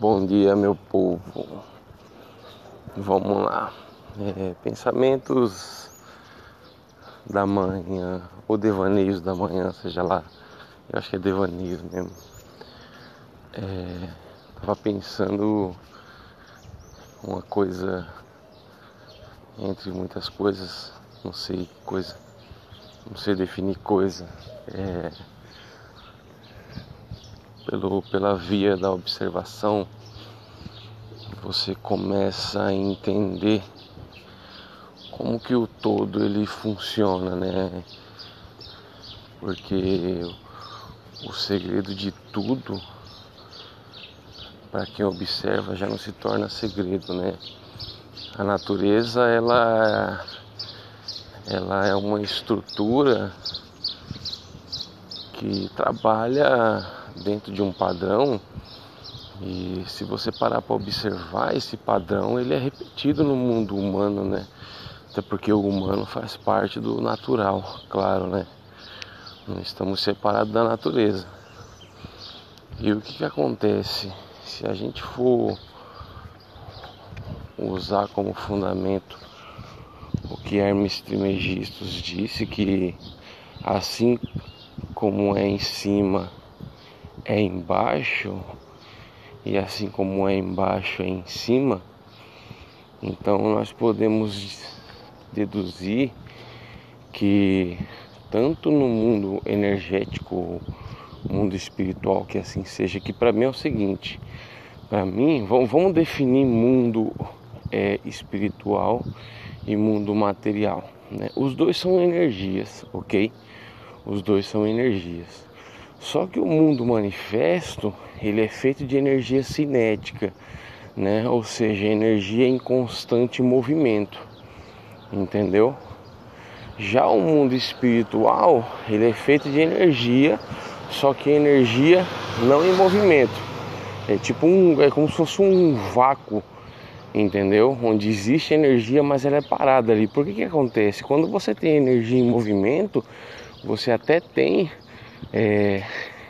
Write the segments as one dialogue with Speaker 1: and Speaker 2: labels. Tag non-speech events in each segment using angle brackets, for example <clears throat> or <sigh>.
Speaker 1: Bom dia, meu povo. Vamos lá. É, pensamentos da manhã, ou devaneios da manhã, seja lá. Eu acho que é devaneios mesmo. É, tava pensando uma coisa entre muitas coisas, não sei coisa, não sei definir coisa. É, pelo, pela via da observação, você começa a entender como que o todo ele funciona, né? Porque o segredo de tudo para quem observa já não se torna segredo, né? A natureza ela ela é uma estrutura que trabalha dentro de um padrão e se você parar para observar esse padrão, ele é repetido no mundo humano, né? Até porque o humano faz parte do natural, claro, né? Não estamos separados da natureza. E o que, que acontece? Se a gente for usar como fundamento o que Hermes Trismegistus disse, que assim como é em cima, é embaixo, e assim como é embaixo, é em cima, então nós podemos deduzir que tanto no mundo energético, mundo espiritual, que assim seja, que para mim é o seguinte, para mim, vamos definir mundo é, espiritual e mundo material. Né? Os dois são energias, ok? Os dois são energias. Só que o mundo manifesto, ele é feito de energia cinética, né? Ou seja, energia em constante movimento. Entendeu? Já o mundo espiritual, ele é feito de energia, só que energia não em movimento. É tipo um, é como se fosse um vácuo, entendeu? Onde existe energia, mas ela é parada ali. Por que que acontece? Quando você tem energia em movimento, você até tem é,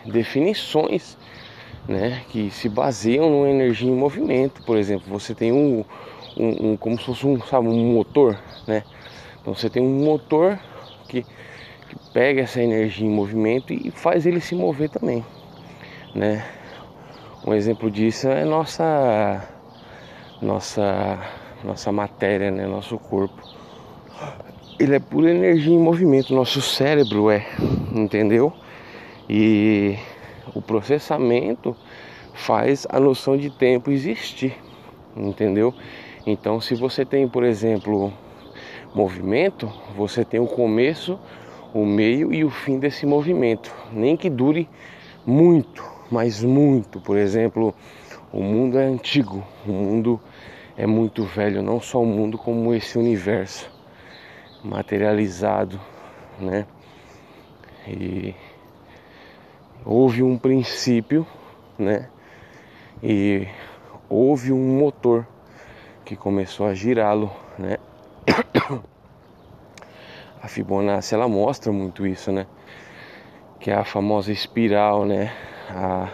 Speaker 1: definições né, que se baseiam numa energia em movimento. Por exemplo, você tem um, um, um, como se fosse um, sabe, um motor, né? Então você tem um motor que, que pega essa energia em movimento e faz ele se mover também, né? Um exemplo disso é nossa nossa nossa matéria, né, nosso corpo. Ele é pura energia em movimento, nosso cérebro é, entendeu? E o processamento faz a noção de tempo existir, entendeu? Então, se você tem, por exemplo, movimento, você tem o começo, o meio e o fim desse movimento, nem que dure muito, mas muito. Por exemplo, o mundo é antigo, o mundo é muito velho, não só o mundo como esse universo materializado, né? E houve um princípio, né? E houve um motor que começou a girá-lo, né? A Fibonacci ela mostra muito isso, né? Que é a famosa espiral, né? A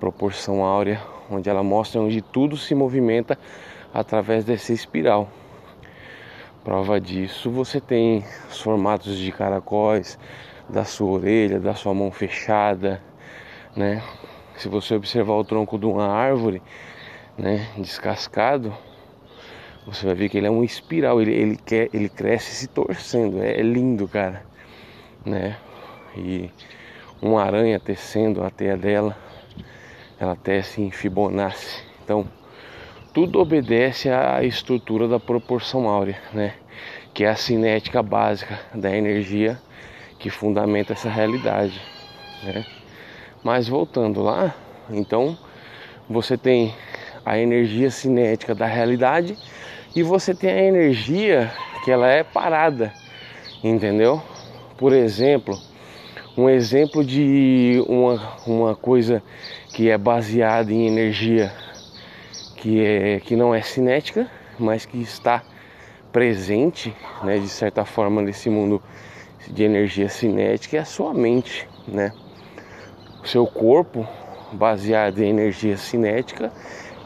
Speaker 1: proporção áurea, onde ela mostra onde tudo se movimenta através dessa espiral. Prova disso, você tem os formatos de caracóis, da sua orelha, da sua mão fechada, né? Se você observar o tronco de uma árvore, né, descascado, você vai ver que ele é uma espiral, ele, ele, quer, ele cresce se torcendo, é, é lindo, cara, né? E uma aranha tecendo a teia dela, ela tece em Fibonacci. Então, tudo obedece à estrutura da proporção áurea, né? Que é a cinética básica da energia que fundamenta essa realidade. Né? Mas voltando lá, então você tem a energia cinética da realidade e você tem a energia que ela é parada, entendeu? Por exemplo, um exemplo de uma, uma coisa que é baseada em energia que, é, que não é cinética, mas que está presente, né, de certa forma, nesse mundo de energia cinética é a sua mente, né? O seu corpo, baseado em energia cinética.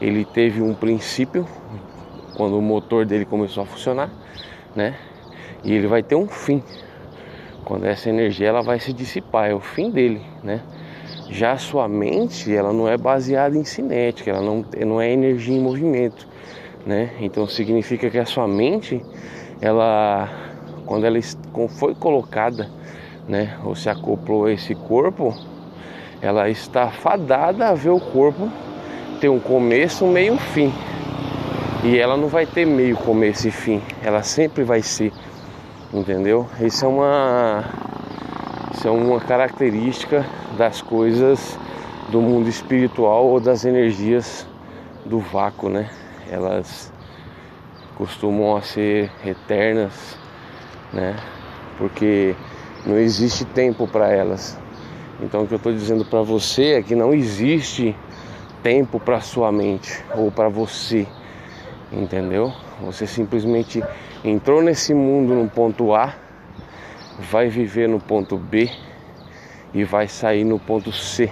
Speaker 1: Ele teve um princípio quando o motor dele começou a funcionar, né? E ele vai ter um fim. Quando essa energia ela vai se dissipar, é o fim dele, né? Já a sua mente, ela não é baseada em cinética, ela não, não é energia em movimento, né? Então significa que a sua mente, ela quando ela foi colocada, né, ou se acoplou a esse corpo, ela está fadada a ver o corpo ter um começo, um meio um fim. E ela não vai ter meio, começo e fim. Ela sempre vai ser. Entendeu? Isso é uma isso é uma característica das coisas do mundo espiritual ou das energias do vácuo, né? Elas costumam ser eternas, né? Porque não existe tempo para elas. Então o que eu estou dizendo para você é que não existe tempo para sua mente ou para você, entendeu? Você simplesmente entrou nesse mundo no ponto A, vai viver no ponto B e vai sair no ponto C.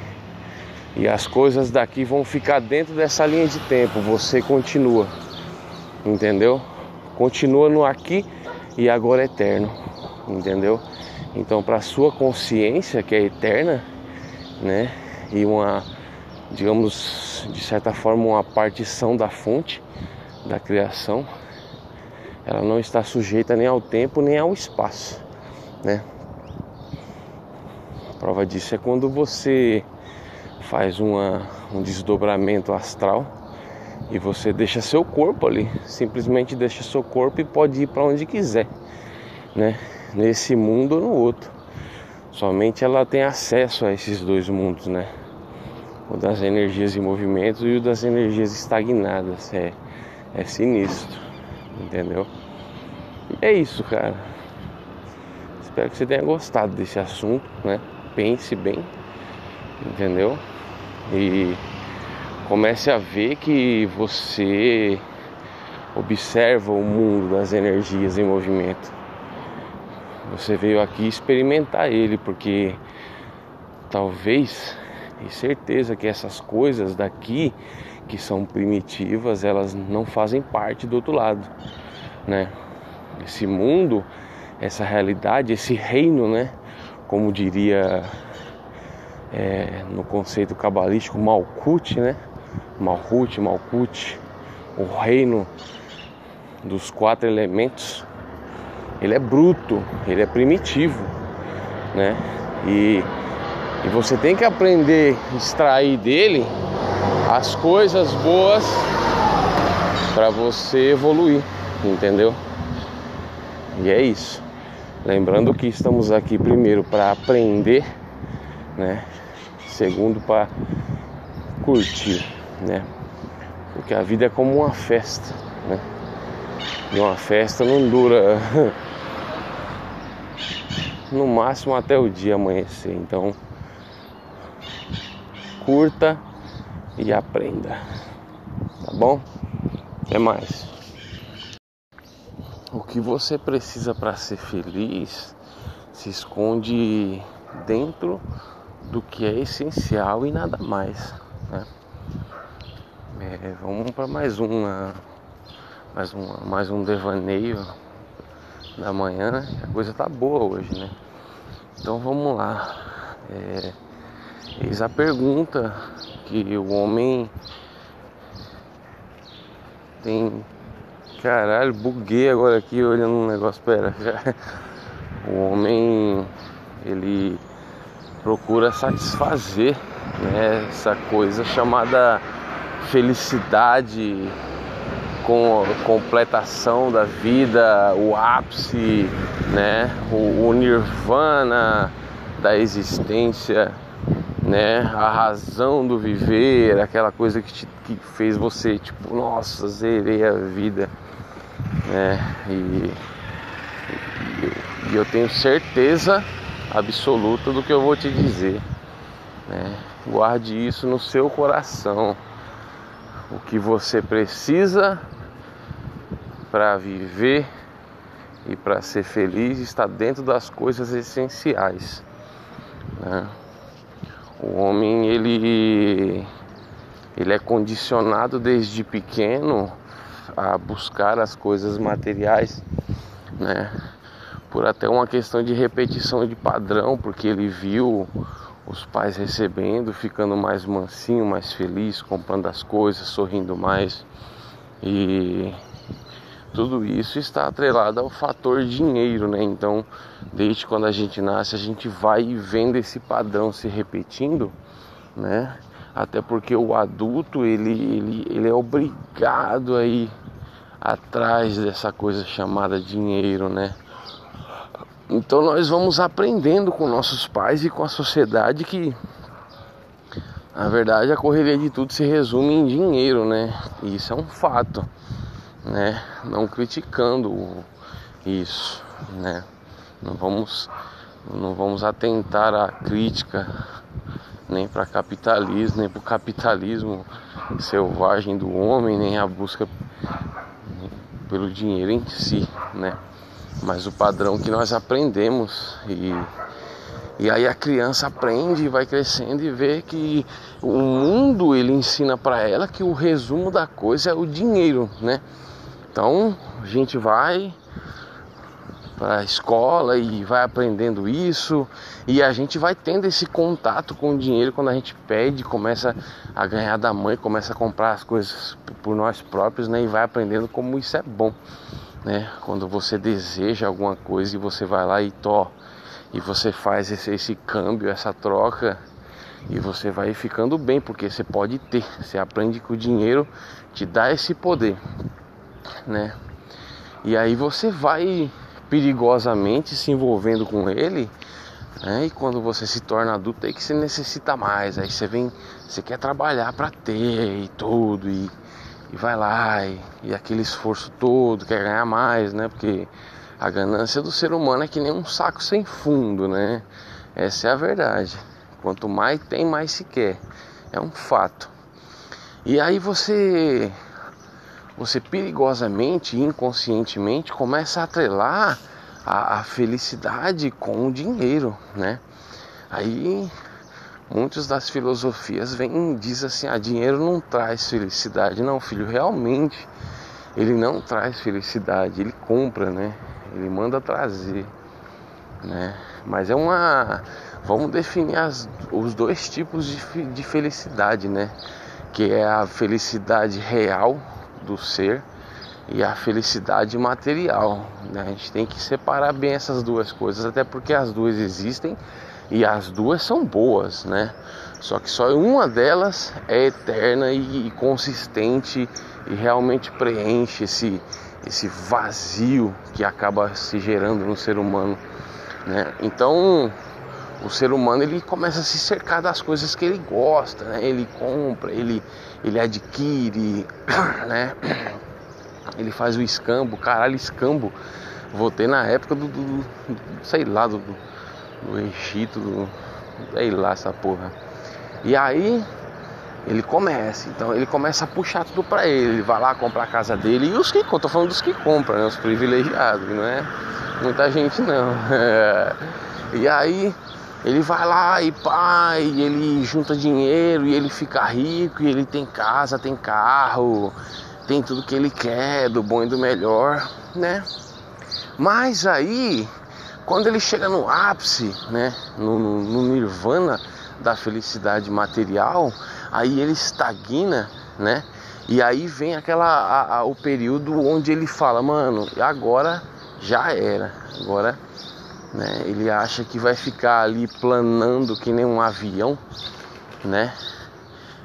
Speaker 1: E as coisas daqui vão ficar dentro dessa linha de tempo. Você continua, entendeu? Continua no aqui e agora eterno, entendeu? Então, para a sua consciência, que é eterna, né, e uma, digamos, de certa forma, uma partição da fonte da criação, ela não está sujeita nem ao tempo nem ao espaço, né? prova disso é quando você faz uma, um desdobramento astral e você deixa seu corpo ali, simplesmente deixa seu corpo e pode ir para onde quiser, né? nesse mundo ou no outro. Somente ela tem acesso a esses dois mundos, né? O das energias em movimento e o das energias estagnadas. É, é sinistro, entendeu? É isso, cara. Espero que você tenha gostado desse assunto, né? Pense bem, entendeu? E comece a ver que você observa o mundo das energias em movimento você veio aqui experimentar ele, porque talvez e certeza que essas coisas daqui que são primitivas, elas não fazem parte do outro lado, né? Esse mundo, essa realidade, esse reino, né? Como diria é, no conceito cabalístico Malkut, né? Malkut, Malkut, o reino dos quatro elementos ele é bruto, ele é primitivo, né? E, e você tem que aprender a extrair dele as coisas boas para você evoluir, entendeu? E é isso. Lembrando que estamos aqui primeiro para aprender, né? Segundo para curtir, né? Porque a vida é como uma festa, né? E uma festa não dura <laughs> no máximo até o dia amanhecer. Então, curta e aprenda. Tá bom? Até mais. O que você precisa para ser feliz se esconde dentro do que é essencial e nada mais. Né? É, vamos para mais uma, mais uma, mais um devaneio da manhã, né? A coisa tá boa hoje, né? Então vamos lá. É, eis a pergunta que o homem tem. Caralho, buguei agora aqui olhando um negócio. Pera, <laughs> o homem ele procura satisfazer né, essa coisa chamada felicidade com a completação da vida, o ápice, né, o, o nirvana da existência, né, a razão do viver, aquela coisa que, te, que fez você tipo, nossa, zerei a vida, né, e, e, e eu tenho certeza absoluta do que eu vou te dizer, né, guarde isso no seu coração. O que você precisa para viver e para ser feliz está dentro das coisas essenciais. Né? O homem ele ele é condicionado desde pequeno a buscar as coisas materiais, né? Por até uma questão de repetição de padrão, porque ele viu os pais recebendo, ficando mais mansinho, mais feliz, comprando as coisas, sorrindo mais. E tudo isso está atrelado ao fator dinheiro, né? Então, desde quando a gente nasce, a gente vai vendo esse padrão se repetindo, né? Até porque o adulto, ele, ele, ele é obrigado a ir atrás dessa coisa chamada dinheiro, né? Então nós vamos aprendendo com nossos pais e com a sociedade que na verdade a correria de tudo se resume em dinheiro, né? E isso é um fato, né? Não criticando isso, né? Não vamos não vamos atentar à crítica nem para capitalismo, nem para o capitalismo selvagem do homem, nem a busca pelo dinheiro em si, né? Mas o padrão que nós aprendemos e e aí a criança aprende vai crescendo e vê que o mundo ele ensina para ela que o resumo da coisa é o dinheiro, né? Então a gente vai para a escola e vai aprendendo isso e a gente vai tendo esse contato com o dinheiro quando a gente pede, começa a ganhar da mãe, começa a comprar as coisas por nós próprios, né? E vai aprendendo como isso é bom né? Quando você deseja alguma coisa e você vai lá e to e você faz esse, esse câmbio, essa troca e você vai ficando bem porque você pode ter, você aprende que o dinheiro te dá esse poder, né? E aí você vai perigosamente se envolvendo com ele, né? E quando você se torna adulto aí que você necessita mais, aí você vem, você quer trabalhar para ter e tudo e e vai lá e, e, aquele esforço todo, quer ganhar mais, né? Porque a ganância do ser humano é que nem um saco sem fundo, né? Essa é a verdade. Quanto mais tem, mais se quer. É um fato. E aí você você perigosamente, inconscientemente começa a atrelar a, a felicidade com o dinheiro, né? Aí muitas das filosofias vêm diz assim, ah, dinheiro não traz felicidade. Não, filho, realmente ele não traz felicidade, ele compra, né? Ele manda trazer, né? Mas é uma vamos definir as, os dois tipos de, de felicidade, né? Que é a felicidade real do ser e a felicidade material. Né? A gente tem que separar bem essas duas coisas, até porque as duas existem e as duas são boas, né? Só que só uma delas é eterna e, consistente e realmente preenche esse, esse vazio que acaba se gerando no ser humano, né? Então o ser humano ele começa a se cercar das coisas que ele gosta, né? Ele compra, ele, ele adquire, <coughs> né? Ele faz o escambo, caralho, escambo. Voltei na época do, do, do sei lá, do Egito, do, sei lá essa porra. E aí ele começa, então ele começa a puxar tudo para ele, ele vai lá comprar a casa dele e os que tô falando dos que compram, né, os privilegiados, não é muita gente não. <laughs> e aí ele vai lá e pá, e ele junta dinheiro e ele fica rico e ele tem casa, tem carro, tem tudo que ele quer, do bom e do melhor, né? Mas aí quando ele chega no ápice, né, no, no, no nirvana da felicidade material, aí ele estagna, né? E aí vem aquela a, a, o período onde ele fala, mano, agora já era. Agora, né, ele acha que vai ficar ali planando que nem um avião, né?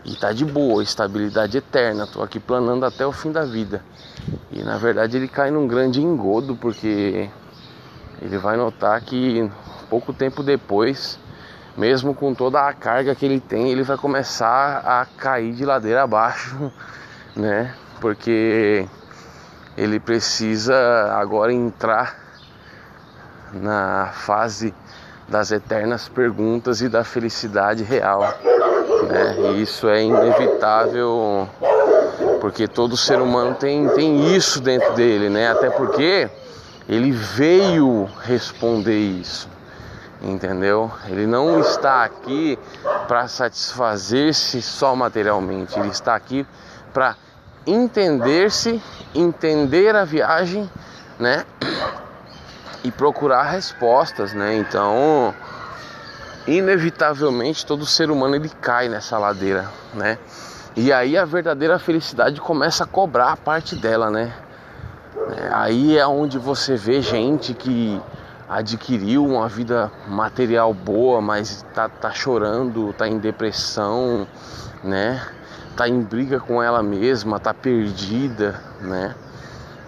Speaker 1: E tá de boa, estabilidade eterna, tô aqui planando até o fim da vida. E na verdade ele cai num grande engodo porque ele vai notar que pouco tempo depois, mesmo com toda a carga que ele tem, ele vai começar a cair de ladeira abaixo, <laughs> né? Porque ele precisa agora entrar na fase das eternas perguntas e da felicidade real. Né? E isso é inevitável porque todo ser humano tem, tem isso dentro dele, né? Até porque ele veio responder isso. entendeu? Ele não está aqui para satisfazer-se só materialmente, ele está aqui para entender-se, entender a viagem, né? E procurar respostas, né? Então, inevitavelmente todo ser humano ele cai nessa ladeira, né? E aí a verdadeira felicidade começa a cobrar a parte dela, né? É, aí é onde você vê gente que adquiriu uma vida material boa, mas tá, tá chorando, tá em depressão, né? Tá em briga com ela mesma, tá perdida, né?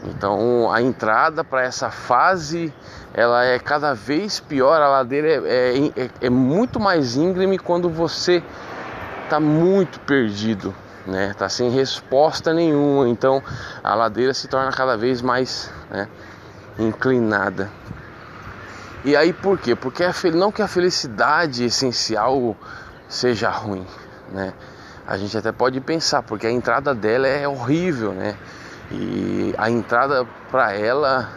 Speaker 1: Então a entrada para essa fase ela é cada vez pior, a ladeira é, é, é muito mais íngreme quando você tá muito perdido, né? Tá sem resposta nenhuma, então a ladeira se torna cada vez mais né, inclinada. E aí por quê? Porque não que a felicidade essencial seja ruim, né? A gente até pode pensar, porque a entrada dela é horrível, né? E a entrada para ela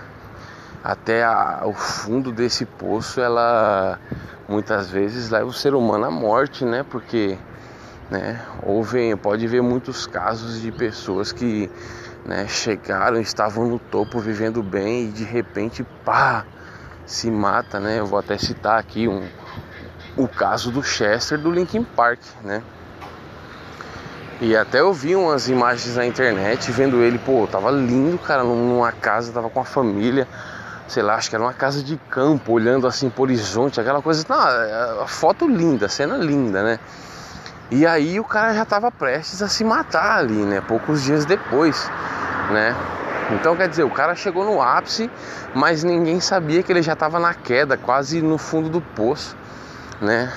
Speaker 1: até a, o fundo desse poço, ela muitas vezes leva o ser humano à morte, né? Porque né, houve, pode ver muitos casos de pessoas que né, chegaram, estavam no topo vivendo bem e de repente, pá, se mata, né? Eu vou até citar aqui um, o caso do Chester do Linkin Park, né? E até eu vi umas imagens na internet vendo ele, pô, tava lindo, cara, numa casa, tava com a família, sei lá, acho que era uma casa de campo, olhando assim pro horizonte, aquela coisa, não, a foto linda, a cena linda, né? E aí o cara já tava prestes a se matar ali, né? Poucos dias depois, né? Então quer dizer, o cara chegou no ápice, mas ninguém sabia que ele já estava na queda, quase no fundo do poço, né?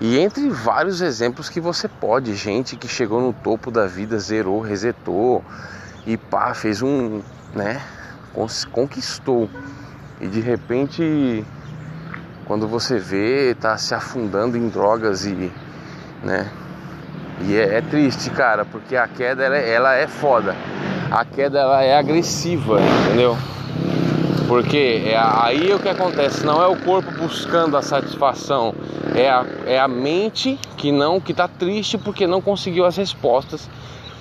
Speaker 1: E entre vários exemplos que você pode, gente que chegou no topo da vida, zerou, resetou e pá, fez um, né? Conquistou. E de repente, quando você vê, tá se afundando em drogas e, né? E é, é triste, cara, porque a queda ela, é, ela é foda a queda ela é agressiva, entendeu? Porque é aí o que acontece, não é o corpo buscando a satisfação, é a, é a mente que não que está triste porque não conseguiu as respostas,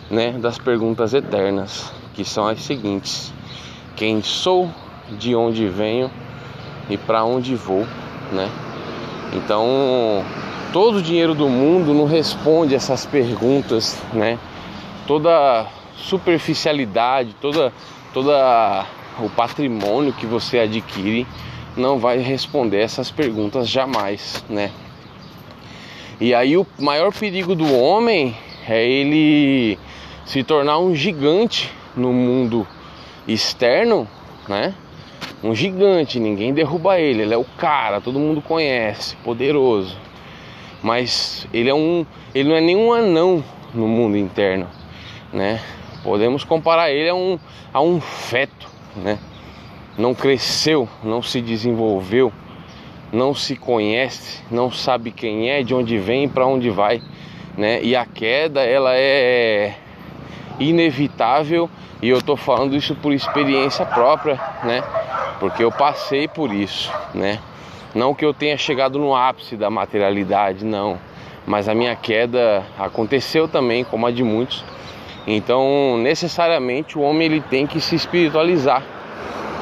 Speaker 1: né, das perguntas eternas, que são as seguintes: quem sou, de onde venho e para onde vou, né? Então, todo o dinheiro do mundo não responde essas perguntas, né? Toda superficialidade, toda, toda o patrimônio que você adquire não vai responder essas perguntas jamais, né? E aí o maior perigo do homem é ele se tornar um gigante no mundo externo, né? Um gigante, ninguém derruba ele, ele é o cara, todo mundo conhece, poderoso. Mas ele é um, ele não é nenhum anão no mundo interno, né? Podemos comparar ele a um, a um feto, né? Não cresceu, não se desenvolveu, não se conhece, não sabe quem é, de onde vem para onde vai, né? E a queda ela é inevitável e eu tô falando isso por experiência própria, né? Porque eu passei por isso, né? Não que eu tenha chegado no ápice da materialidade, não, mas a minha queda aconteceu também, como a de muitos então, necessariamente o homem ele tem que se espiritualizar,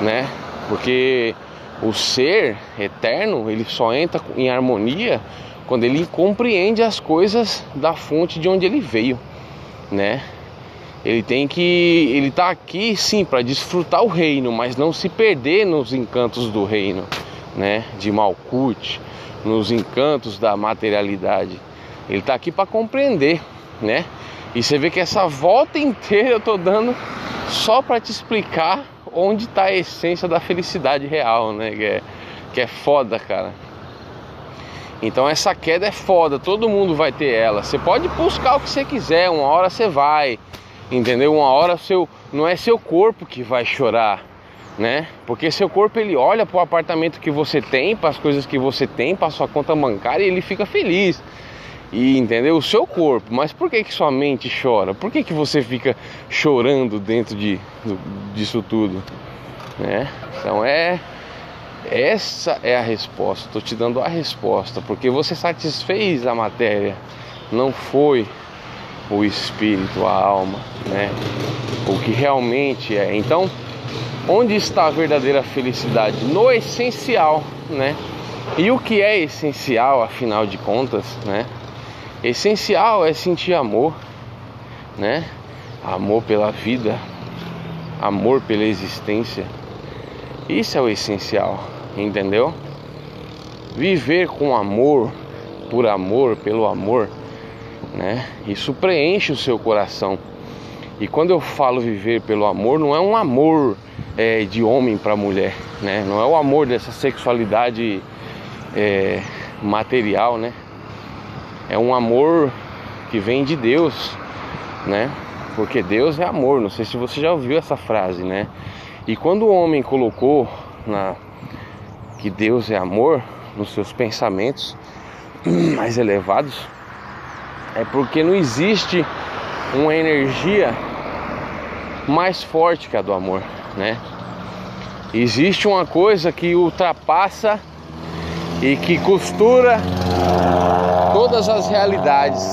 Speaker 1: né? Porque o ser eterno, ele só entra em harmonia quando ele compreende as coisas da fonte de onde ele veio, né? Ele tem que ele tá aqui sim para desfrutar o reino, mas não se perder nos encantos do reino, né? De Malkuth, nos encantos da materialidade. Ele está aqui para compreender, né? E você vê que essa volta inteira eu tô dando só para te explicar onde está a essência da felicidade real, né? Que é, que é foda, cara. Então essa queda é foda, todo mundo vai ter ela. Você pode buscar o que você quiser, uma hora você vai, entendeu? Uma hora seu não é seu corpo que vai chorar, né? Porque seu corpo ele olha para o apartamento que você tem, para as coisas que você tem, para sua conta bancária e ele fica feliz e entendeu o seu corpo. Mas por que que sua mente chora? Por que que você fica chorando dentro de, disso tudo? Né? Então é Essa é a resposta. Estou te dando a resposta, porque você satisfez a matéria, não foi o espírito, a alma, né? O que realmente é. Então, onde está a verdadeira felicidade? No essencial, né? E o que é essencial, afinal de contas, né? Essencial é sentir amor, né? Amor pela vida, amor pela existência. Isso é o essencial, entendeu? Viver com amor, por amor, pelo amor, né? Isso preenche o seu coração. E quando eu falo viver pelo amor, não é um amor é, de homem para mulher, né? Não é o amor dessa sexualidade é, material, né? É um amor que vem de Deus, né? Porque Deus é amor. Não sei se você já ouviu essa frase, né? E quando o homem colocou na que Deus é amor nos seus pensamentos <clears throat> mais elevados, é porque não existe uma energia mais forte que a do amor, né? Existe uma coisa que ultrapassa e que costura todas as realidades.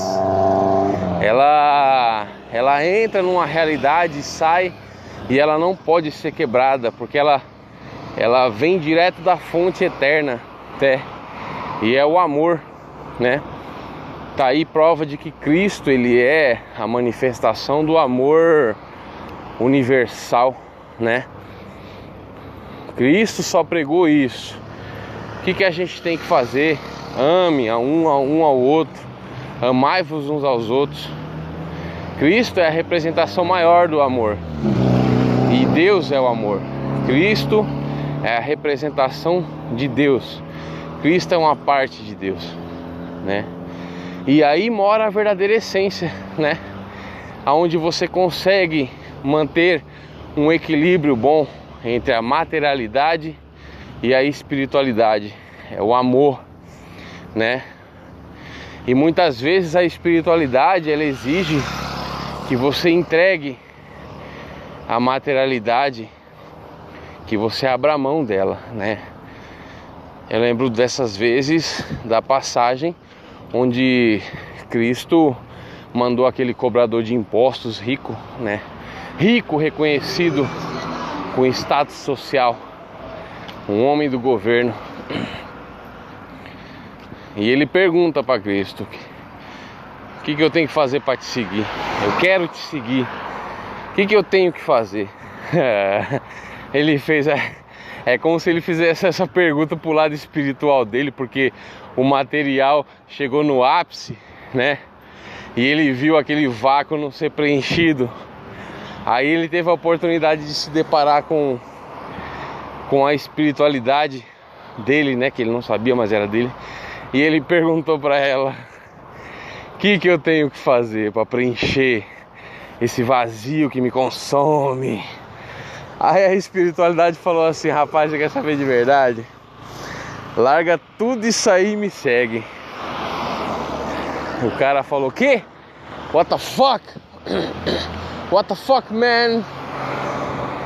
Speaker 1: Ela ela entra numa realidade e sai e ela não pode ser quebrada, porque ela ela vem direto da fonte eterna, até. E é o amor, né? Tá aí prova de que Cristo ele é a manifestação do amor universal, né? Cristo só pregou isso. O que, que a gente tem que fazer? Ame a um, a um ao outro, amai-vos uns aos outros. Cristo é a representação maior do amor e Deus é o amor. Cristo é a representação de Deus. Cristo é uma parte de Deus, né? E aí mora a verdadeira essência, né? Aonde você consegue manter um equilíbrio bom entre a materialidade e a espiritualidade, é o amor, né? E muitas vezes a espiritualidade ela exige que você entregue a materialidade, que você abra mão dela, né? Eu lembro dessas vezes da passagem onde Cristo mandou aquele cobrador de impostos rico, né? Rico, reconhecido, com status social, um homem do governo. E ele pergunta para Cristo: O que, que eu tenho que fazer para te seguir? Eu quero te seguir. O que, que eu tenho que fazer? <laughs> ele fez. É, é como se ele fizesse essa pergunta pro lado espiritual dele, porque o material chegou no ápice, né? E ele viu aquele vácuo não ser preenchido Aí ele teve a oportunidade de se deparar com, com a espiritualidade dele, né? Que ele não sabia, mas era dele. E ele perguntou para ela: O que, que eu tenho que fazer para preencher esse vazio que me consome? Aí a espiritualidade falou assim: Rapaz, você quer saber de verdade? Larga tudo isso aí e me segue. O cara falou: Que? What the fuck? What the fuck, man?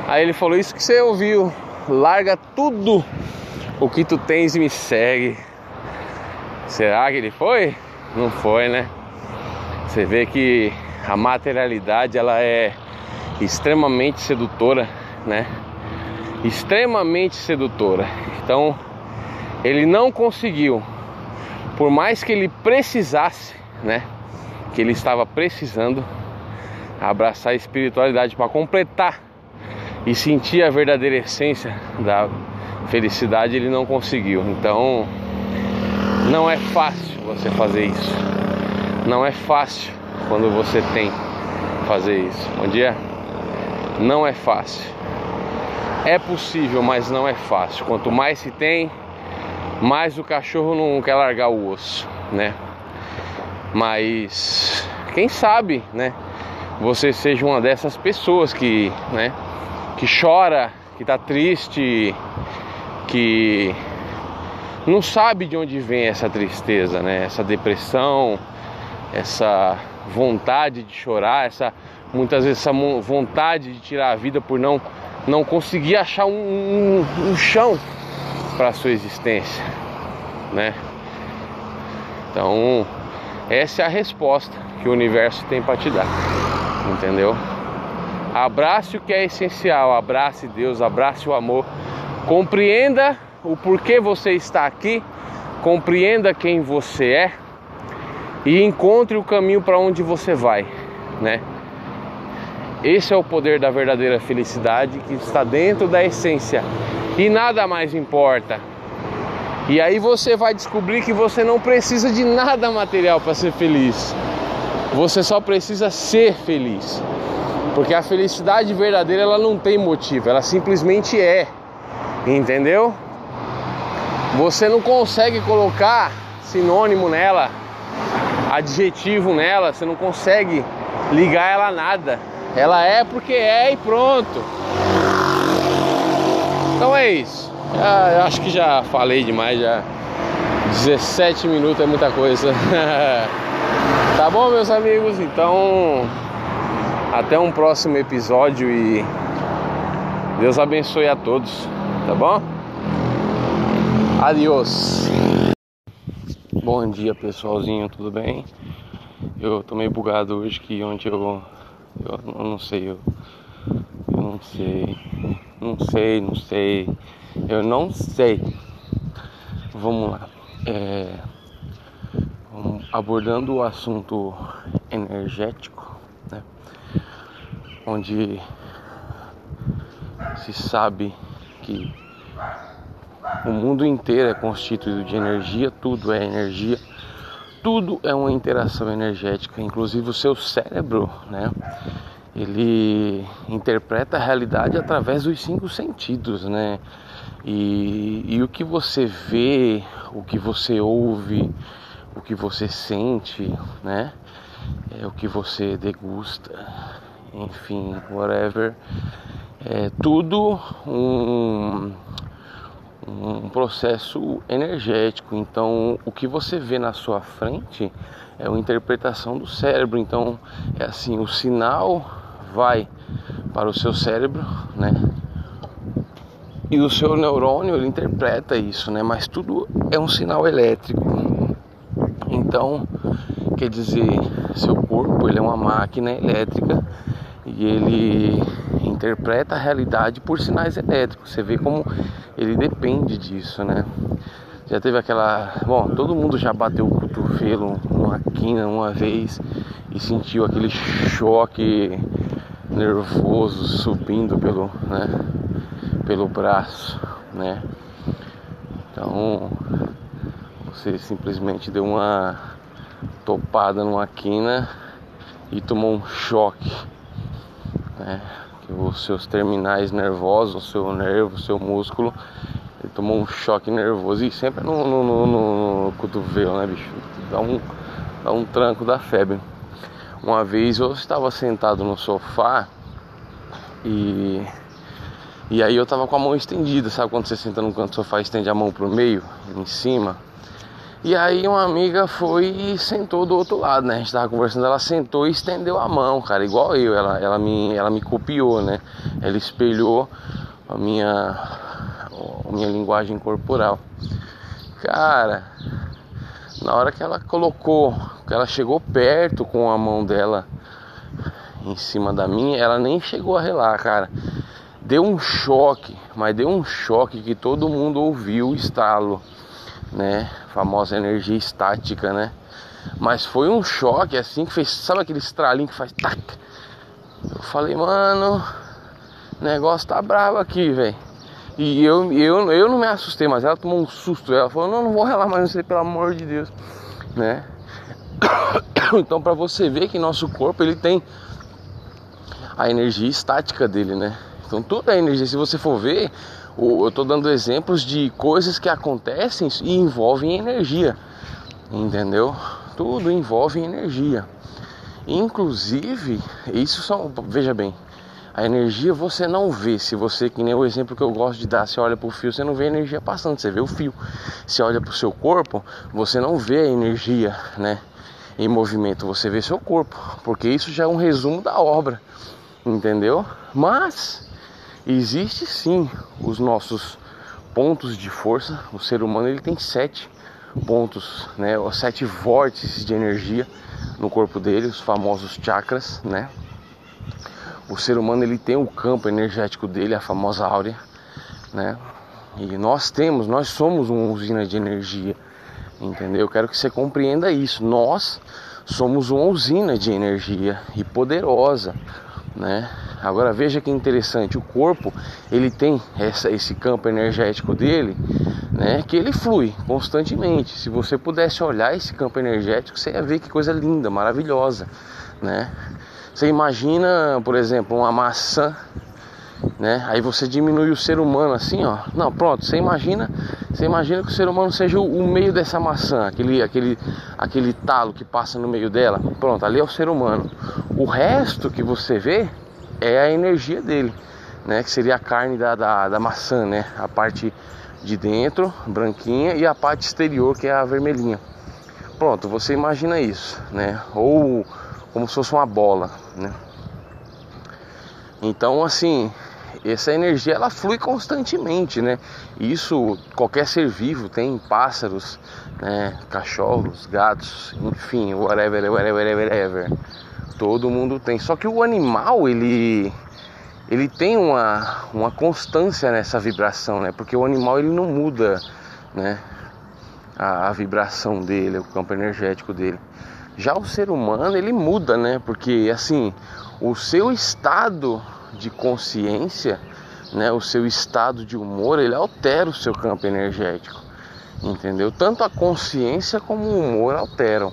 Speaker 1: Aí ele falou: Isso que você ouviu, larga tudo o que tu tens e me segue. Será que ele foi? Não foi, né? Você vê que a materialidade ela é extremamente sedutora, né? Extremamente sedutora. Então, ele não conseguiu, por mais que ele precisasse, né? Que ele estava precisando, abraçar a espiritualidade para completar e sentir a verdadeira essência da felicidade, ele não conseguiu. Então, não é fácil você fazer isso. Não é fácil quando você tem fazer isso. Bom dia. Não é fácil. É possível, mas não é fácil. Quanto mais se tem, mais o cachorro não quer largar o osso, né? Mas quem sabe, né? Você seja uma dessas pessoas que, né, que chora, que está triste, que não sabe de onde vem essa tristeza, né? Essa depressão, essa vontade de chorar, essa muitas vezes essa vontade de tirar a vida por não não conseguir achar um, um, um chão para sua existência, né? Então, essa é a resposta que o universo tem para te dar, entendeu? Abrace o que é essencial, abrace Deus, abrace o amor, compreenda o porquê você está aqui, compreenda quem você é e encontre o caminho para onde você vai, né? Esse é o poder da verdadeira felicidade que está dentro da essência e nada mais importa. E aí você vai descobrir que você não precisa de nada material para ser feliz. Você só precisa ser feliz. Porque a felicidade verdadeira ela não tem motivo, ela simplesmente é. Entendeu? Você não consegue colocar sinônimo nela, adjetivo nela, você não consegue ligar ela a nada. Ela é porque é e pronto. Então é isso. Ah, acho que já falei demais, já 17 minutos é muita coisa. <laughs> tá bom, meus amigos? Então, até um próximo episódio e Deus abençoe a todos, tá bom? Adiós. Bom dia, pessoalzinho, tudo bem? Eu tô meio bugado hoje que ontem eu eu, eu não sei, eu, eu não sei, não sei, não sei, eu não sei. Vamos lá. É, abordando o assunto energético, né? onde se sabe que o mundo inteiro é constituído de energia, tudo é energia tudo é uma interação energética, inclusive o seu cérebro, né? Ele interpreta a realidade através dos cinco sentidos, né? E, e o que você vê, o que você ouve, o que você sente, né? É o que você degusta, enfim, whatever. É tudo um, um processo energético. Então, o que você vê na sua frente é uma interpretação do cérebro. Então, é assim: o sinal vai para o seu cérebro, né? E o seu neurônio ele interpreta isso, né? Mas tudo é um sinal elétrico. Então, quer dizer, seu corpo ele é uma máquina elétrica e ele interpreta a realidade por sinais elétricos. Você vê como ele depende disso, né? Já teve aquela. Bom, todo mundo já bateu o cotovelo numa quina uma vez e sentiu aquele choque nervoso subindo pelo, né, pelo braço, né? Então você simplesmente deu uma topada numa quina e tomou um choque, né? os seus terminais nervosos, o seu nervo, o seu músculo, ele tomou um choque nervoso e sempre no, no, no, no cotovelo, né, bicho? Dá um, dá um tranco da febre. Uma vez eu estava sentado no sofá e e aí eu tava com a mão estendida, sabe quando você senta no canto do sofá e estende a mão pro meio, em cima? E aí uma amiga foi e sentou do outro lado, né? A gente tava conversando, ela sentou e estendeu a mão, cara, igual eu. Ela, ela, me, ela me copiou, né? Ela espelhou a minha, a minha linguagem corporal. Cara, na hora que ela colocou, que ela chegou perto com a mão dela em cima da minha, ela nem chegou a relar, cara. Deu um choque, mas deu um choque que todo mundo ouviu o estalo né? famosa energia estática, né? Mas foi um choque assim que fez, sabe aquele estralinho que faz tac? Eu falei, mano, o negócio tá bravo aqui, velho. E eu, eu, eu não me assustei, mas ela tomou um susto. Ela falou, não, não vou relar mais você, pelo amor de Deus, né? <coughs> Então, para você ver que nosso corpo ele tem a energia estática dele, né? Então, toda a energia, se você for ver, eu estou dando exemplos de coisas que acontecem e envolvem energia, entendeu? Tudo envolve energia. Inclusive, isso são, veja bem, a energia você não vê. Se você, que nem o exemplo que eu gosto de dar, você olha para o fio, você não vê a energia passando, você vê o fio. Se olha para o seu corpo, você não vê a energia, né? Em movimento, você vê seu corpo, porque isso já é um resumo da obra, entendeu? Mas existe sim os nossos pontos de força. O ser humano ele tem sete pontos, né? Os sete vórtices de energia no corpo dele, os famosos chakras, né? O ser humano ele tem o campo energético dele, a famosa áurea, né? E nós temos, nós somos uma usina de energia, entendeu? Eu quero que você compreenda isso. Nós somos uma usina de energia e poderosa, né? Agora veja que interessante, o corpo ele tem essa, esse campo energético dele, né? Que ele flui constantemente. Se você pudesse olhar esse campo energético, você ia ver que coisa linda, maravilhosa, né? Você imagina, por exemplo, uma maçã, né? Aí você diminui o ser humano assim, ó. Não, pronto. Você imagina, você imagina que o ser humano seja o, meio dessa maçã, aquele, aquele, aquele talo que passa no meio dela. Pronto, ali é o ser humano. O resto que você vê é a energia dele, né? Que seria a carne da, da, da maçã, né? A parte de dentro, branquinha, e a parte exterior, que é a vermelhinha. Pronto, você imagina isso, né? Ou como se fosse uma bola, né? Então, assim, essa energia ela flui constantemente, né? Isso qualquer ser vivo tem, pássaros, né? cachorros, gatos, enfim, whatever, whatever, whatever. Todo mundo tem. Só que o animal, ele ele tem uma, uma constância nessa vibração, né? Porque o animal ele não muda, né? A, a vibração dele, o campo energético dele. Já o ser humano ele muda, né? Porque assim, o seu estado de consciência, né, o seu estado de humor, ele altera o seu campo energético. Entendeu? Tanto a consciência como o humor alteram.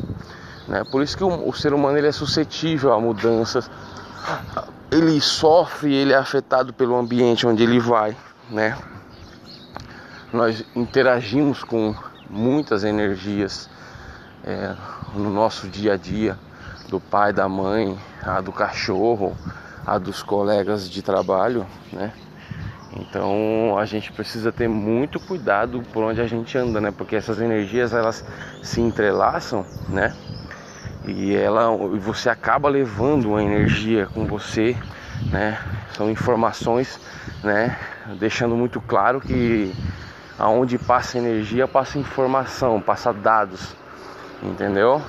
Speaker 1: Né? Por isso que o, o ser humano ele é suscetível a mudanças. Ele sofre, ele é afetado pelo ambiente onde ele vai, né? Nós interagimos com muitas energias é, no nosso dia a dia, do pai, da mãe, a do cachorro, a dos colegas de trabalho, né? Então a gente precisa ter muito cuidado por onde a gente anda, né? Porque essas energias elas se entrelaçam, né? E ela, você acaba levando uma energia com você, né? São informações, né? Deixando muito claro que aonde passa energia passa informação, passa dados, entendeu?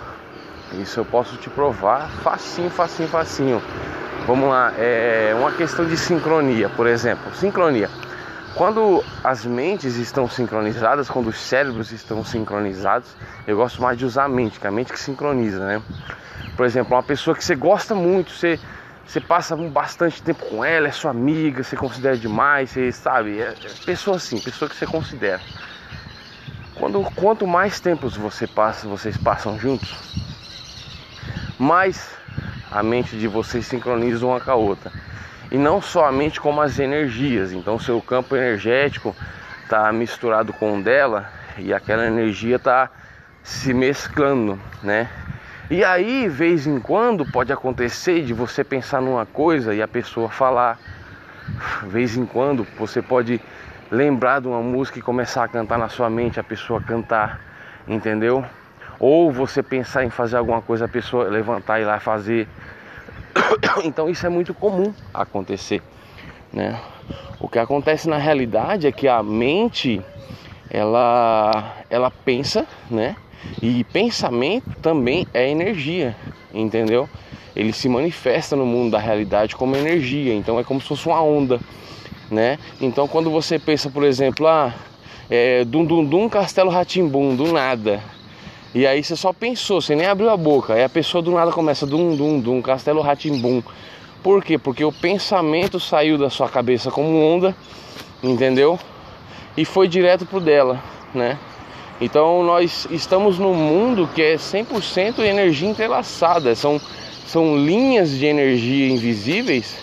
Speaker 1: Isso eu posso te provar facinho, facinho, facinho. Vamos lá, é uma questão de sincronia, por exemplo. Sincronia. Quando as mentes estão sincronizadas, quando os cérebros estão sincronizados, eu gosto mais de usar a mente, que é a mente que sincroniza, né? Por exemplo, uma pessoa que você gosta muito, você, você passa bastante tempo com ela, é sua amiga, você considera demais, você sabe, é, é pessoa assim, pessoa que você considera. Quando, quanto mais tempos você passa, vocês passam juntos, mais a mente de vocês sincroniza uma com a outra. E não só a mente, como as energias. Então, seu campo energético está misturado com o dela e aquela energia está se mesclando, né? E aí, vez em quando, pode acontecer de você pensar numa coisa e a pessoa falar. Vez em quando, você pode lembrar de uma música e começar a cantar na sua mente, a pessoa cantar, entendeu? Ou você pensar em fazer alguma coisa, a pessoa levantar e ir lá fazer. <coughs> Então isso é muito comum acontecer, né? O que acontece na realidade é que a mente ela ela pensa, né? E pensamento também é energia, entendeu? Ele se manifesta no mundo da realidade como energia, então é como se fosse uma onda, né? Então quando você pensa, por exemplo, ah, é, dum dum dum castelo ratimbum, do nada, e aí você só pensou, você nem abriu a boca. Aí a pessoa do nada começa dum dum dum, castelo ratimbum. Por quê? Porque o pensamento saiu da sua cabeça como onda, entendeu? E foi direto pro dela, né? Então nós estamos num mundo que é 100% energia entrelaçada, são, são linhas de energia invisíveis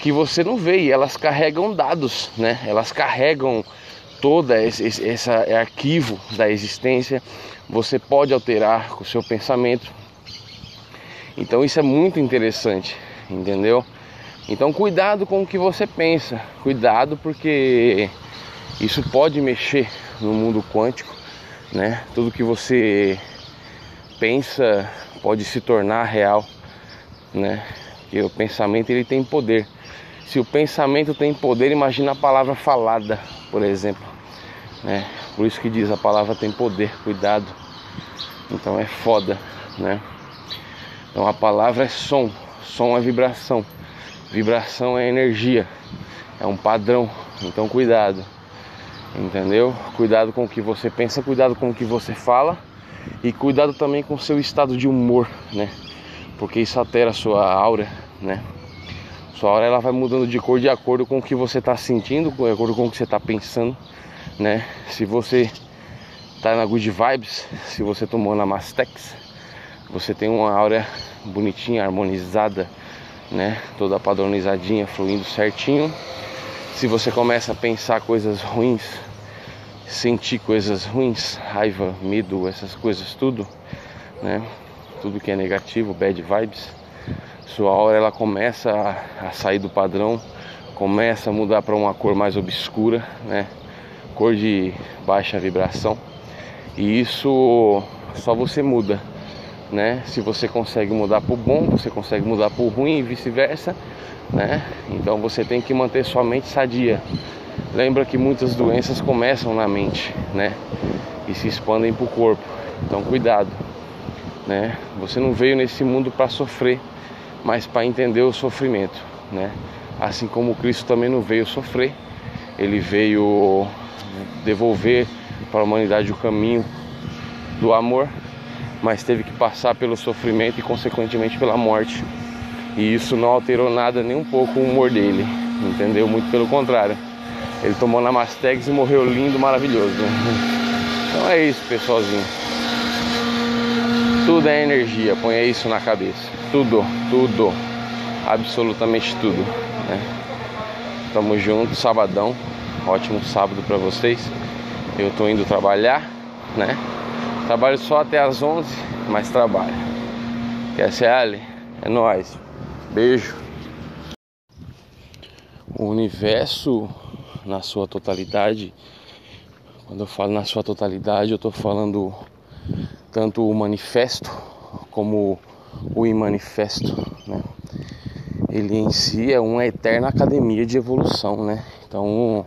Speaker 1: que você não vê e elas carregam dados, né? Elas carregam todo esse, esse arquivo da existência, você pode alterar o seu pensamento. Então isso é muito interessante, entendeu? Então cuidado com o que você pensa, cuidado porque isso pode mexer no mundo quântico, né? Tudo que você pensa pode se tornar real, né? Porque o pensamento ele tem poder. Se o pensamento tem poder, imagina a palavra falada, por exemplo. Né? Por isso que diz a palavra tem poder, cuidado. Então é foda, né? Então a palavra é som, som é vibração, vibração é energia, é um padrão. Então cuidado, entendeu? Cuidado com o que você pensa, cuidado com o que você fala e cuidado também com o seu estado de humor, né? Porque isso altera a sua aura, né? Sua aura ela vai mudando de cor de acordo com o que você está sentindo, de acordo com o que você está pensando, né? Se você tá na good vibes, se você tomou na Mastex, você tem uma aura bonitinha, harmonizada, né? Toda padronizadinha, fluindo certinho. Se você começa a pensar coisas ruins, sentir coisas ruins, raiva, medo, essas coisas tudo, né? Tudo que é negativo, bad vibes, sua aura ela começa a, sair do padrão, começa a mudar para uma cor mais obscura, né? Cor de baixa vibração. E isso só você muda, né? Se você consegue mudar para o bom, você consegue mudar para o ruim e vice-versa, né? Então você tem que manter sua mente sadia. Lembra que muitas doenças começam na mente, né? E se expandem para o corpo. Então cuidado, né? Você não veio nesse mundo para sofrer, mas para entender o sofrimento, né? Assim como Cristo também não veio sofrer, ele veio devolver para a humanidade o caminho do amor, mas teve que passar pelo sofrimento e consequentemente pela morte. E isso não alterou nada nem um pouco o humor dele, entendeu? Muito pelo contrário. Ele tomou Namastex e morreu lindo, maravilhoso. Então é isso, pessoalzinho. Tudo é energia, ponha isso na cabeça. Tudo, tudo, absolutamente tudo. Né? Tamo junto, sabadão. Ótimo sábado para vocês. Eu tô indo trabalhar, né? Trabalho só até as 11, mas trabalho. QSL, é nóis. Beijo. O universo na sua totalidade. Quando eu falo na sua totalidade, eu estou falando tanto o manifesto como o imanifesto, né? Ele em si é uma eterna academia de evolução, né? Então,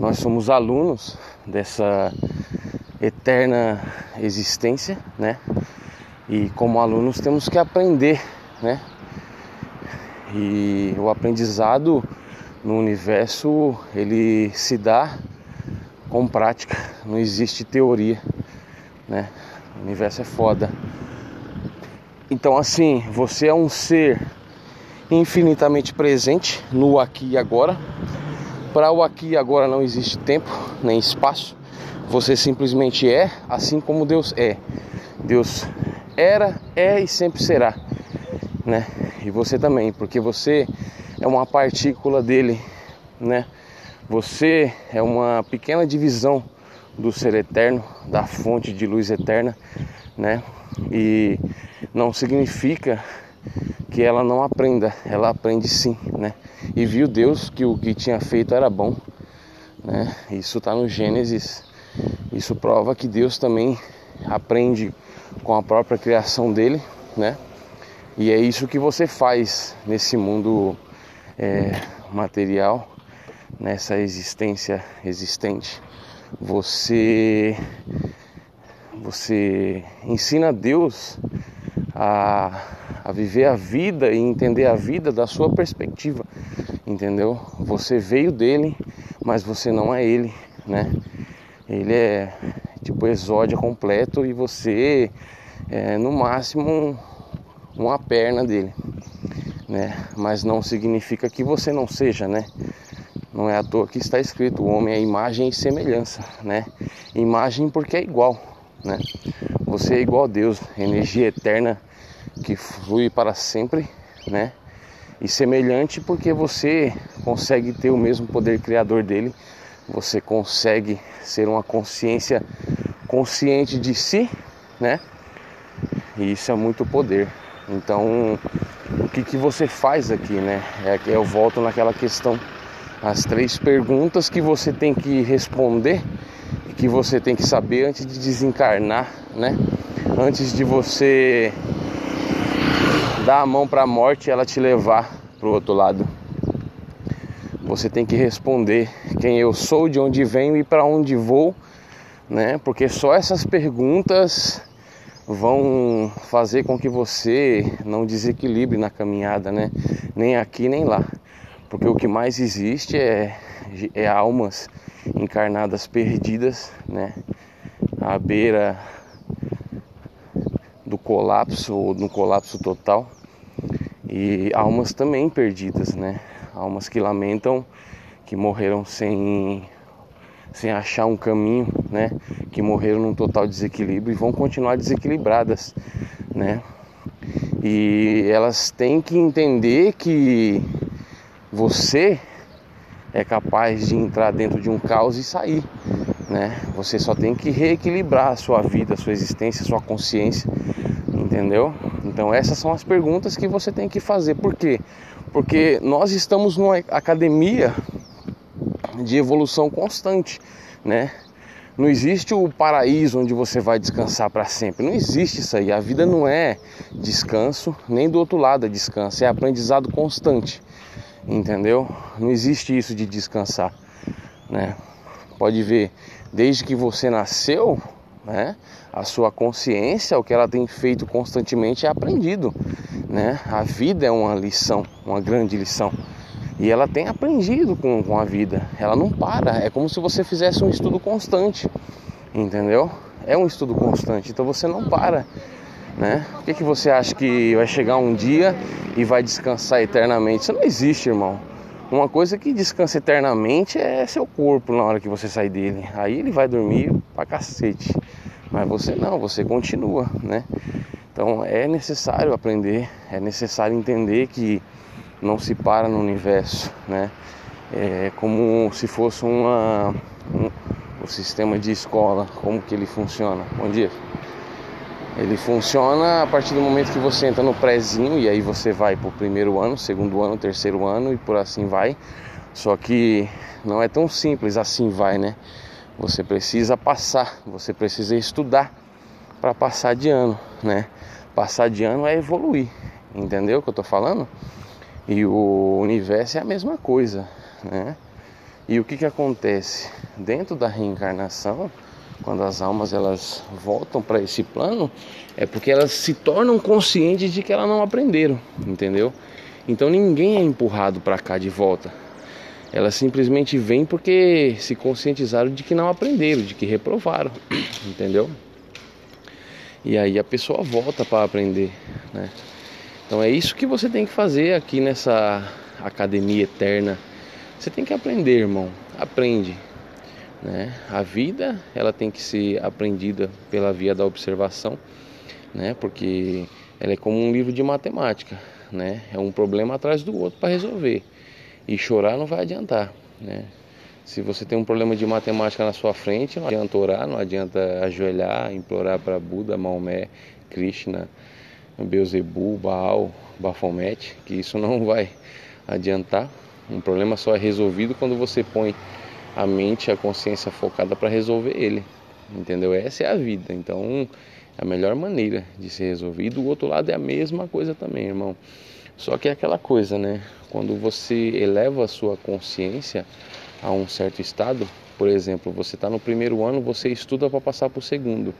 Speaker 1: nós somos alunos dessa eterna existência, né? E como alunos temos que aprender, né? E o aprendizado no universo ele se dá com prática, não existe teoria, né? O universo é foda. Então assim, você é um ser infinitamente presente no aqui e agora. Para o aqui e agora não existe tempo nem espaço. Você simplesmente é, assim como Deus é. Deus era, é e sempre será, né? E você também, porque você é uma partícula dele, né? Você é uma pequena divisão do ser eterno, da fonte de luz eterna, né? E não significa que ela não aprenda, ela aprende sim, né? E viu Deus que o que tinha feito era bom, né? Isso está no Gênesis. Isso prova que Deus também aprende com a própria criação dele, né? E é isso que você faz nesse mundo é, material, nessa existência existente. Você, você ensina Deus a, a viver a vida e entender a vida da sua perspectiva, entendeu? Você veio dele, mas você não é ele, né? Ele é tipo exódia completo e você é no máximo uma perna dele né? Mas não significa que você não seja, né? Não é à toa que está escrito: o homem é imagem e semelhança, né? Imagem porque é igual, né? Você é igual a Deus, energia eterna que flui para sempre, né? E semelhante porque você consegue ter o mesmo poder criador dele, você consegue ser uma consciência consciente de si, né? E isso é muito poder. Então, o que, que você faz aqui, né? É que eu volto naquela questão, as três perguntas que você tem que responder que você tem que saber antes de desencarnar, né? Antes de você dar a mão para a morte e ela te levar para o outro lado. você tem que responder quem eu sou, de onde venho e para onde vou, né? Porque só essas perguntas vão fazer com que você não desequilibre na caminhada, né? Nem aqui nem lá. Porque o que mais existe é, é almas encarnadas perdidas, né? À beira do colapso ou no colapso total. E almas também perdidas, né? Almas que lamentam que morreram sem sem achar um caminho, né? Que morreram num total desequilíbrio e vão continuar desequilibradas, né? E elas têm que entender que você é capaz de entrar dentro de um caos e sair, né? Você só tem que reequilibrar a sua vida, a sua existência, a sua consciência, entendeu? Então essas são as perguntas que você tem que fazer. Por quê? Porque nós estamos numa academia de evolução constante, né? Não existe o paraíso onde você vai descansar para sempre. Não existe isso aí. A vida não é descanso, nem do outro lado é descanso, é aprendizado constante. Entendeu? Não existe isso de descansar, né? Pode ver, desde que você nasceu, né? A sua consciência, o que ela tem feito constantemente é aprendido, né? A vida é uma lição, uma grande lição. E ela tem aprendido com, com a vida. Ela não para. É como se você fizesse um estudo constante. Entendeu? É um estudo constante. Então você não para. Né? Por que, que você acha que vai chegar um dia e vai descansar eternamente? Isso não existe, irmão. Uma coisa que descansa eternamente é seu corpo na hora que você sai dele. Aí ele vai dormir pra cacete. Mas você não, você continua, né? Então é necessário aprender, é necessário entender que não se para no universo, né? É como se fosse uma, um, o sistema de escola, como que ele funciona. Bom dia. Ele funciona a partir do momento que você entra no prézinho e aí você vai para o primeiro ano, segundo ano, terceiro ano e por assim vai. Só que não é tão simples assim vai, né? Você precisa passar, você precisa estudar para passar de ano, né? Passar de ano é evoluir, entendeu o que eu tô falando? E o universo é a mesma coisa, né? E o que que acontece dentro da reencarnação, quando as almas elas voltam para esse plano, é porque elas se tornam conscientes de que elas não aprenderam, entendeu? Então ninguém é empurrado para cá de volta. Elas simplesmente vêm porque se conscientizaram de que não aprenderam, de que reprovaram, <clears throat> entendeu? E aí a pessoa volta para aprender, né? Então é isso que você tem que fazer aqui nessa academia eterna. Você tem que aprender, irmão. Aprende. Né? A vida ela tem que ser aprendida pela via da observação, né? Porque ela é como um livro de matemática, né? É um problema atrás do outro para resolver. E chorar não vai adiantar, né? Se você tem um problema de matemática na sua frente, não adianta orar, não adianta ajoelhar, implorar para Buda, Maomé, Krishna, Beuzebu, Baal, Bafomete, que isso não vai adiantar. Um problema só é resolvido quando você põe a mente, a consciência focada para resolver ele. Entendeu? Essa é a vida. Então, é a melhor maneira de ser resolvido. O outro lado é a mesma coisa também, irmão. Só que é aquela coisa, né? Quando você eleva a sua consciência a um certo estado, por exemplo, você está no primeiro ano, você estuda para passar para o segundo.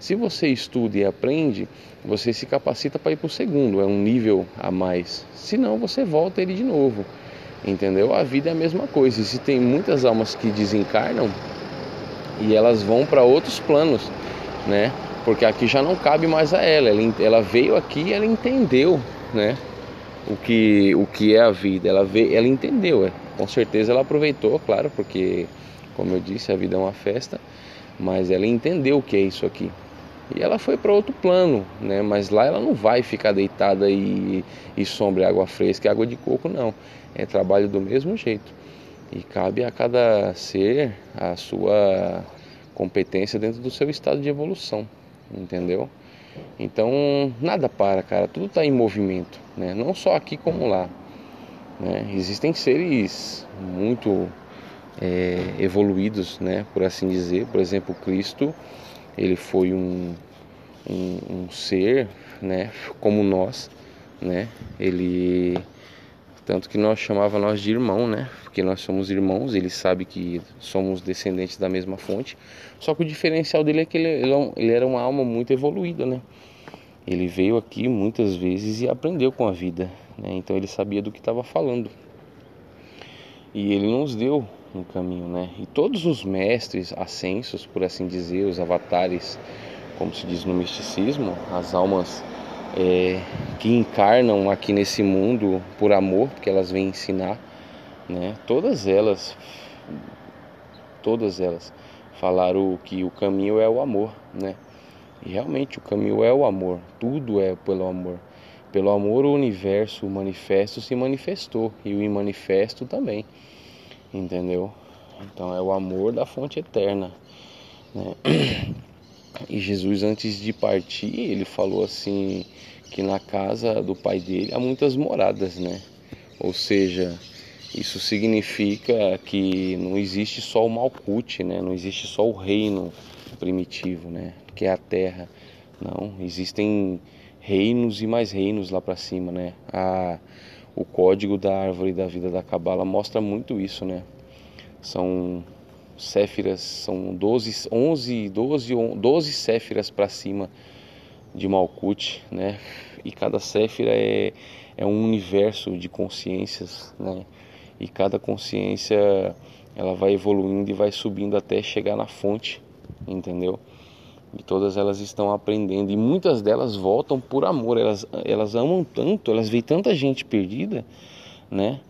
Speaker 1: Se você estuda e aprende, você se capacita para ir para o segundo, é um nível a mais. Se não, você volta ele de novo. Entendeu? A vida é a mesma coisa. E se tem muitas almas que desencarnam e elas vão para outros planos, né? Porque aqui já não cabe mais a ela. Ela, ela veio aqui e ela entendeu, né? O que, o que é a vida. Ela, veio, ela entendeu. É. Com certeza ela aproveitou, claro, porque como eu disse, a vida é uma festa, mas ela entendeu o que é isso aqui. E ela foi para outro plano, né? Mas lá ela não vai ficar deitada e, e sombra água fresca e água de coco, não. É trabalho do mesmo jeito. E cabe a cada ser a sua competência dentro do seu estado de evolução, entendeu? Então nada para, cara. Tudo está em movimento, né? Não só aqui como lá. Né? Existem seres muito é, evoluídos, né, por assim dizer. Por exemplo, Cristo, ele foi um, um, um ser, né, como nós, né. Ele Tanto que nós chamava nós de irmão, né? Porque nós somos irmãos, ele sabe que somos descendentes da mesma fonte. Só que o diferencial dele é que ele, ele era uma alma muito evoluída, né? Ele veio aqui muitas vezes e aprendeu com a vida, né? Então ele sabia do que estava falando. E ele nos deu um caminho, né? E todos os mestres ascensos, por assim dizer, os avatares, como se diz no misticismo, as almas é, que encarnam aqui nesse mundo por amor, porque elas vêm ensinar, né? Todas elas, todas elas falaram que o caminho é o amor, né? E realmente o caminho é o amor, tudo é pelo amor. Pelo amor o universo, o manifesto se manifestou e o imanifesto também, entendeu? Então é o amor da fonte eterna, né? <clears throat> E Jesus, antes de partir, ele falou assim: que na casa do pai dele há muitas moradas, né? Ou seja, isso significa que não existe só o Malkut, né? Não existe só o reino primitivo, né? Que é a terra. Não, existem reinos e mais reinos lá para cima, né? A, o código da árvore da vida da Cabala mostra muito isso, né? São Céfiras, são 12, 11, 12, 12 Céfiras para cima de Malkuth, né? E cada Séfira é, é um universo de consciências, né? E cada consciência ela vai evoluindo e vai subindo até chegar na fonte, entendeu? E todas elas estão aprendendo e muitas delas voltam por amor, elas, elas amam tanto, elas veem tanta gente perdida, né?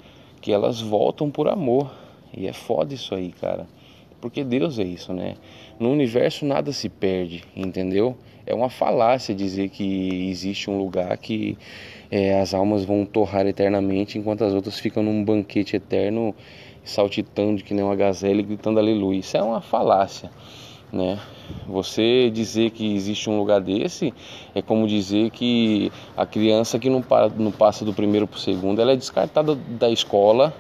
Speaker 1: Que elas voltam por amor. E é foda isso aí, cara. Porque Deus é isso, né? No universo nada se perde, entendeu? É uma falácia dizer que existe um lugar que é, as almas vão torrar eternamente enquanto as outras ficam num banquete eterno saltitando que nem uma gazela e gritando aleluia. Isso é uma falácia, né? Você dizer que existe um lugar desse é como dizer que a criança que não, para, não passa do primeiro para o segundo, ela é descartada da escola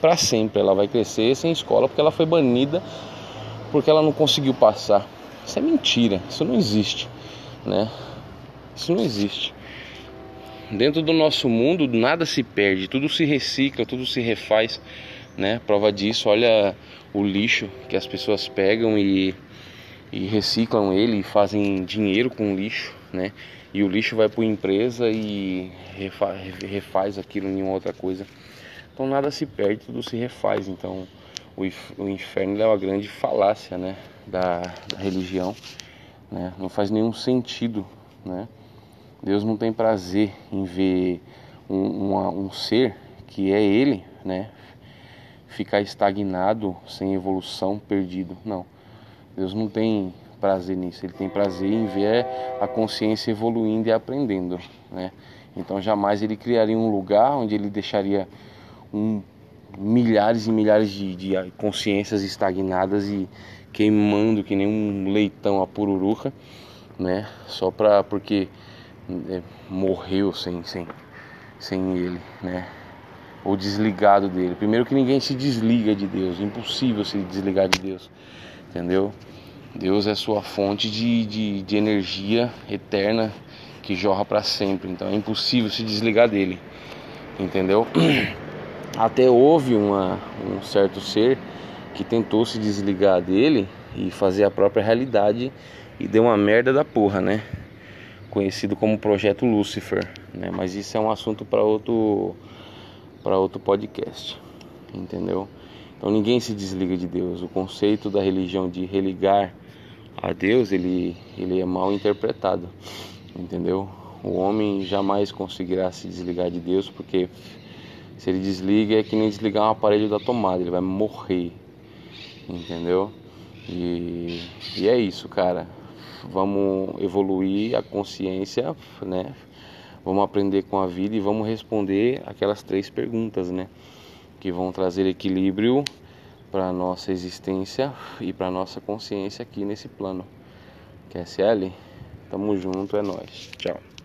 Speaker 1: para sempre. Ela vai crescer sem escola porque ela foi banida porque ela não conseguiu passar. Isso é mentira, isso não existe, né? Isso não existe. Dentro do nosso mundo nada se perde, tudo se recicla, tudo se refaz, né? Prova disso, olha o lixo que as pessoas pegam e, e reciclam ele e fazem dinheiro com lixo, né? E o lixo vai para a empresa e refaz, refaz aquilo em outra coisa. Então nada se perde, tudo se refaz. Então o inferno é uma grande falácia né, da, da religião. Né? Não faz nenhum sentido. Né? Deus não tem prazer em ver um, uma, um ser que é Ele né, ficar estagnado, sem evolução, perdido. Não. Deus não tem prazer nisso. Ele tem prazer em ver a consciência evoluindo e aprendendo. Né? Então jamais ele criaria um lugar onde ele deixaria um, milhares e milhares de, de consciências estagnadas e queimando que nem um leitão a pururuca, né? Só pra, porque é, morreu sem, sem, sem ele, né? Ou desligado dele. Primeiro que ninguém se desliga de Deus, impossível se desligar de Deus, entendeu? Deus é sua fonte de, de, de energia eterna que jorra para sempre, então é impossível se desligar dele, entendeu? <clears throat> Até houve uma, um certo ser que tentou se desligar dele e fazer a própria realidade e deu uma merda da porra, né? Conhecido como Projeto Lucifer, né? Mas isso é um assunto para outro para outro podcast, entendeu? Então ninguém se desliga de Deus. O conceito da religião de religar a Deus, ele ele é mal interpretado, entendeu? O homem jamais conseguirá se desligar de Deus porque se ele desliga é que nem desligar um aparelho da tomada, ele vai morrer. Entendeu? E, e é isso, cara. Vamos evoluir a consciência, né? Vamos aprender com a vida e vamos responder aquelas três perguntas, né? Que vão trazer equilíbrio para nossa existência e para nossa consciência aqui nesse plano. QSL, tamo junto, é nós. Tchau.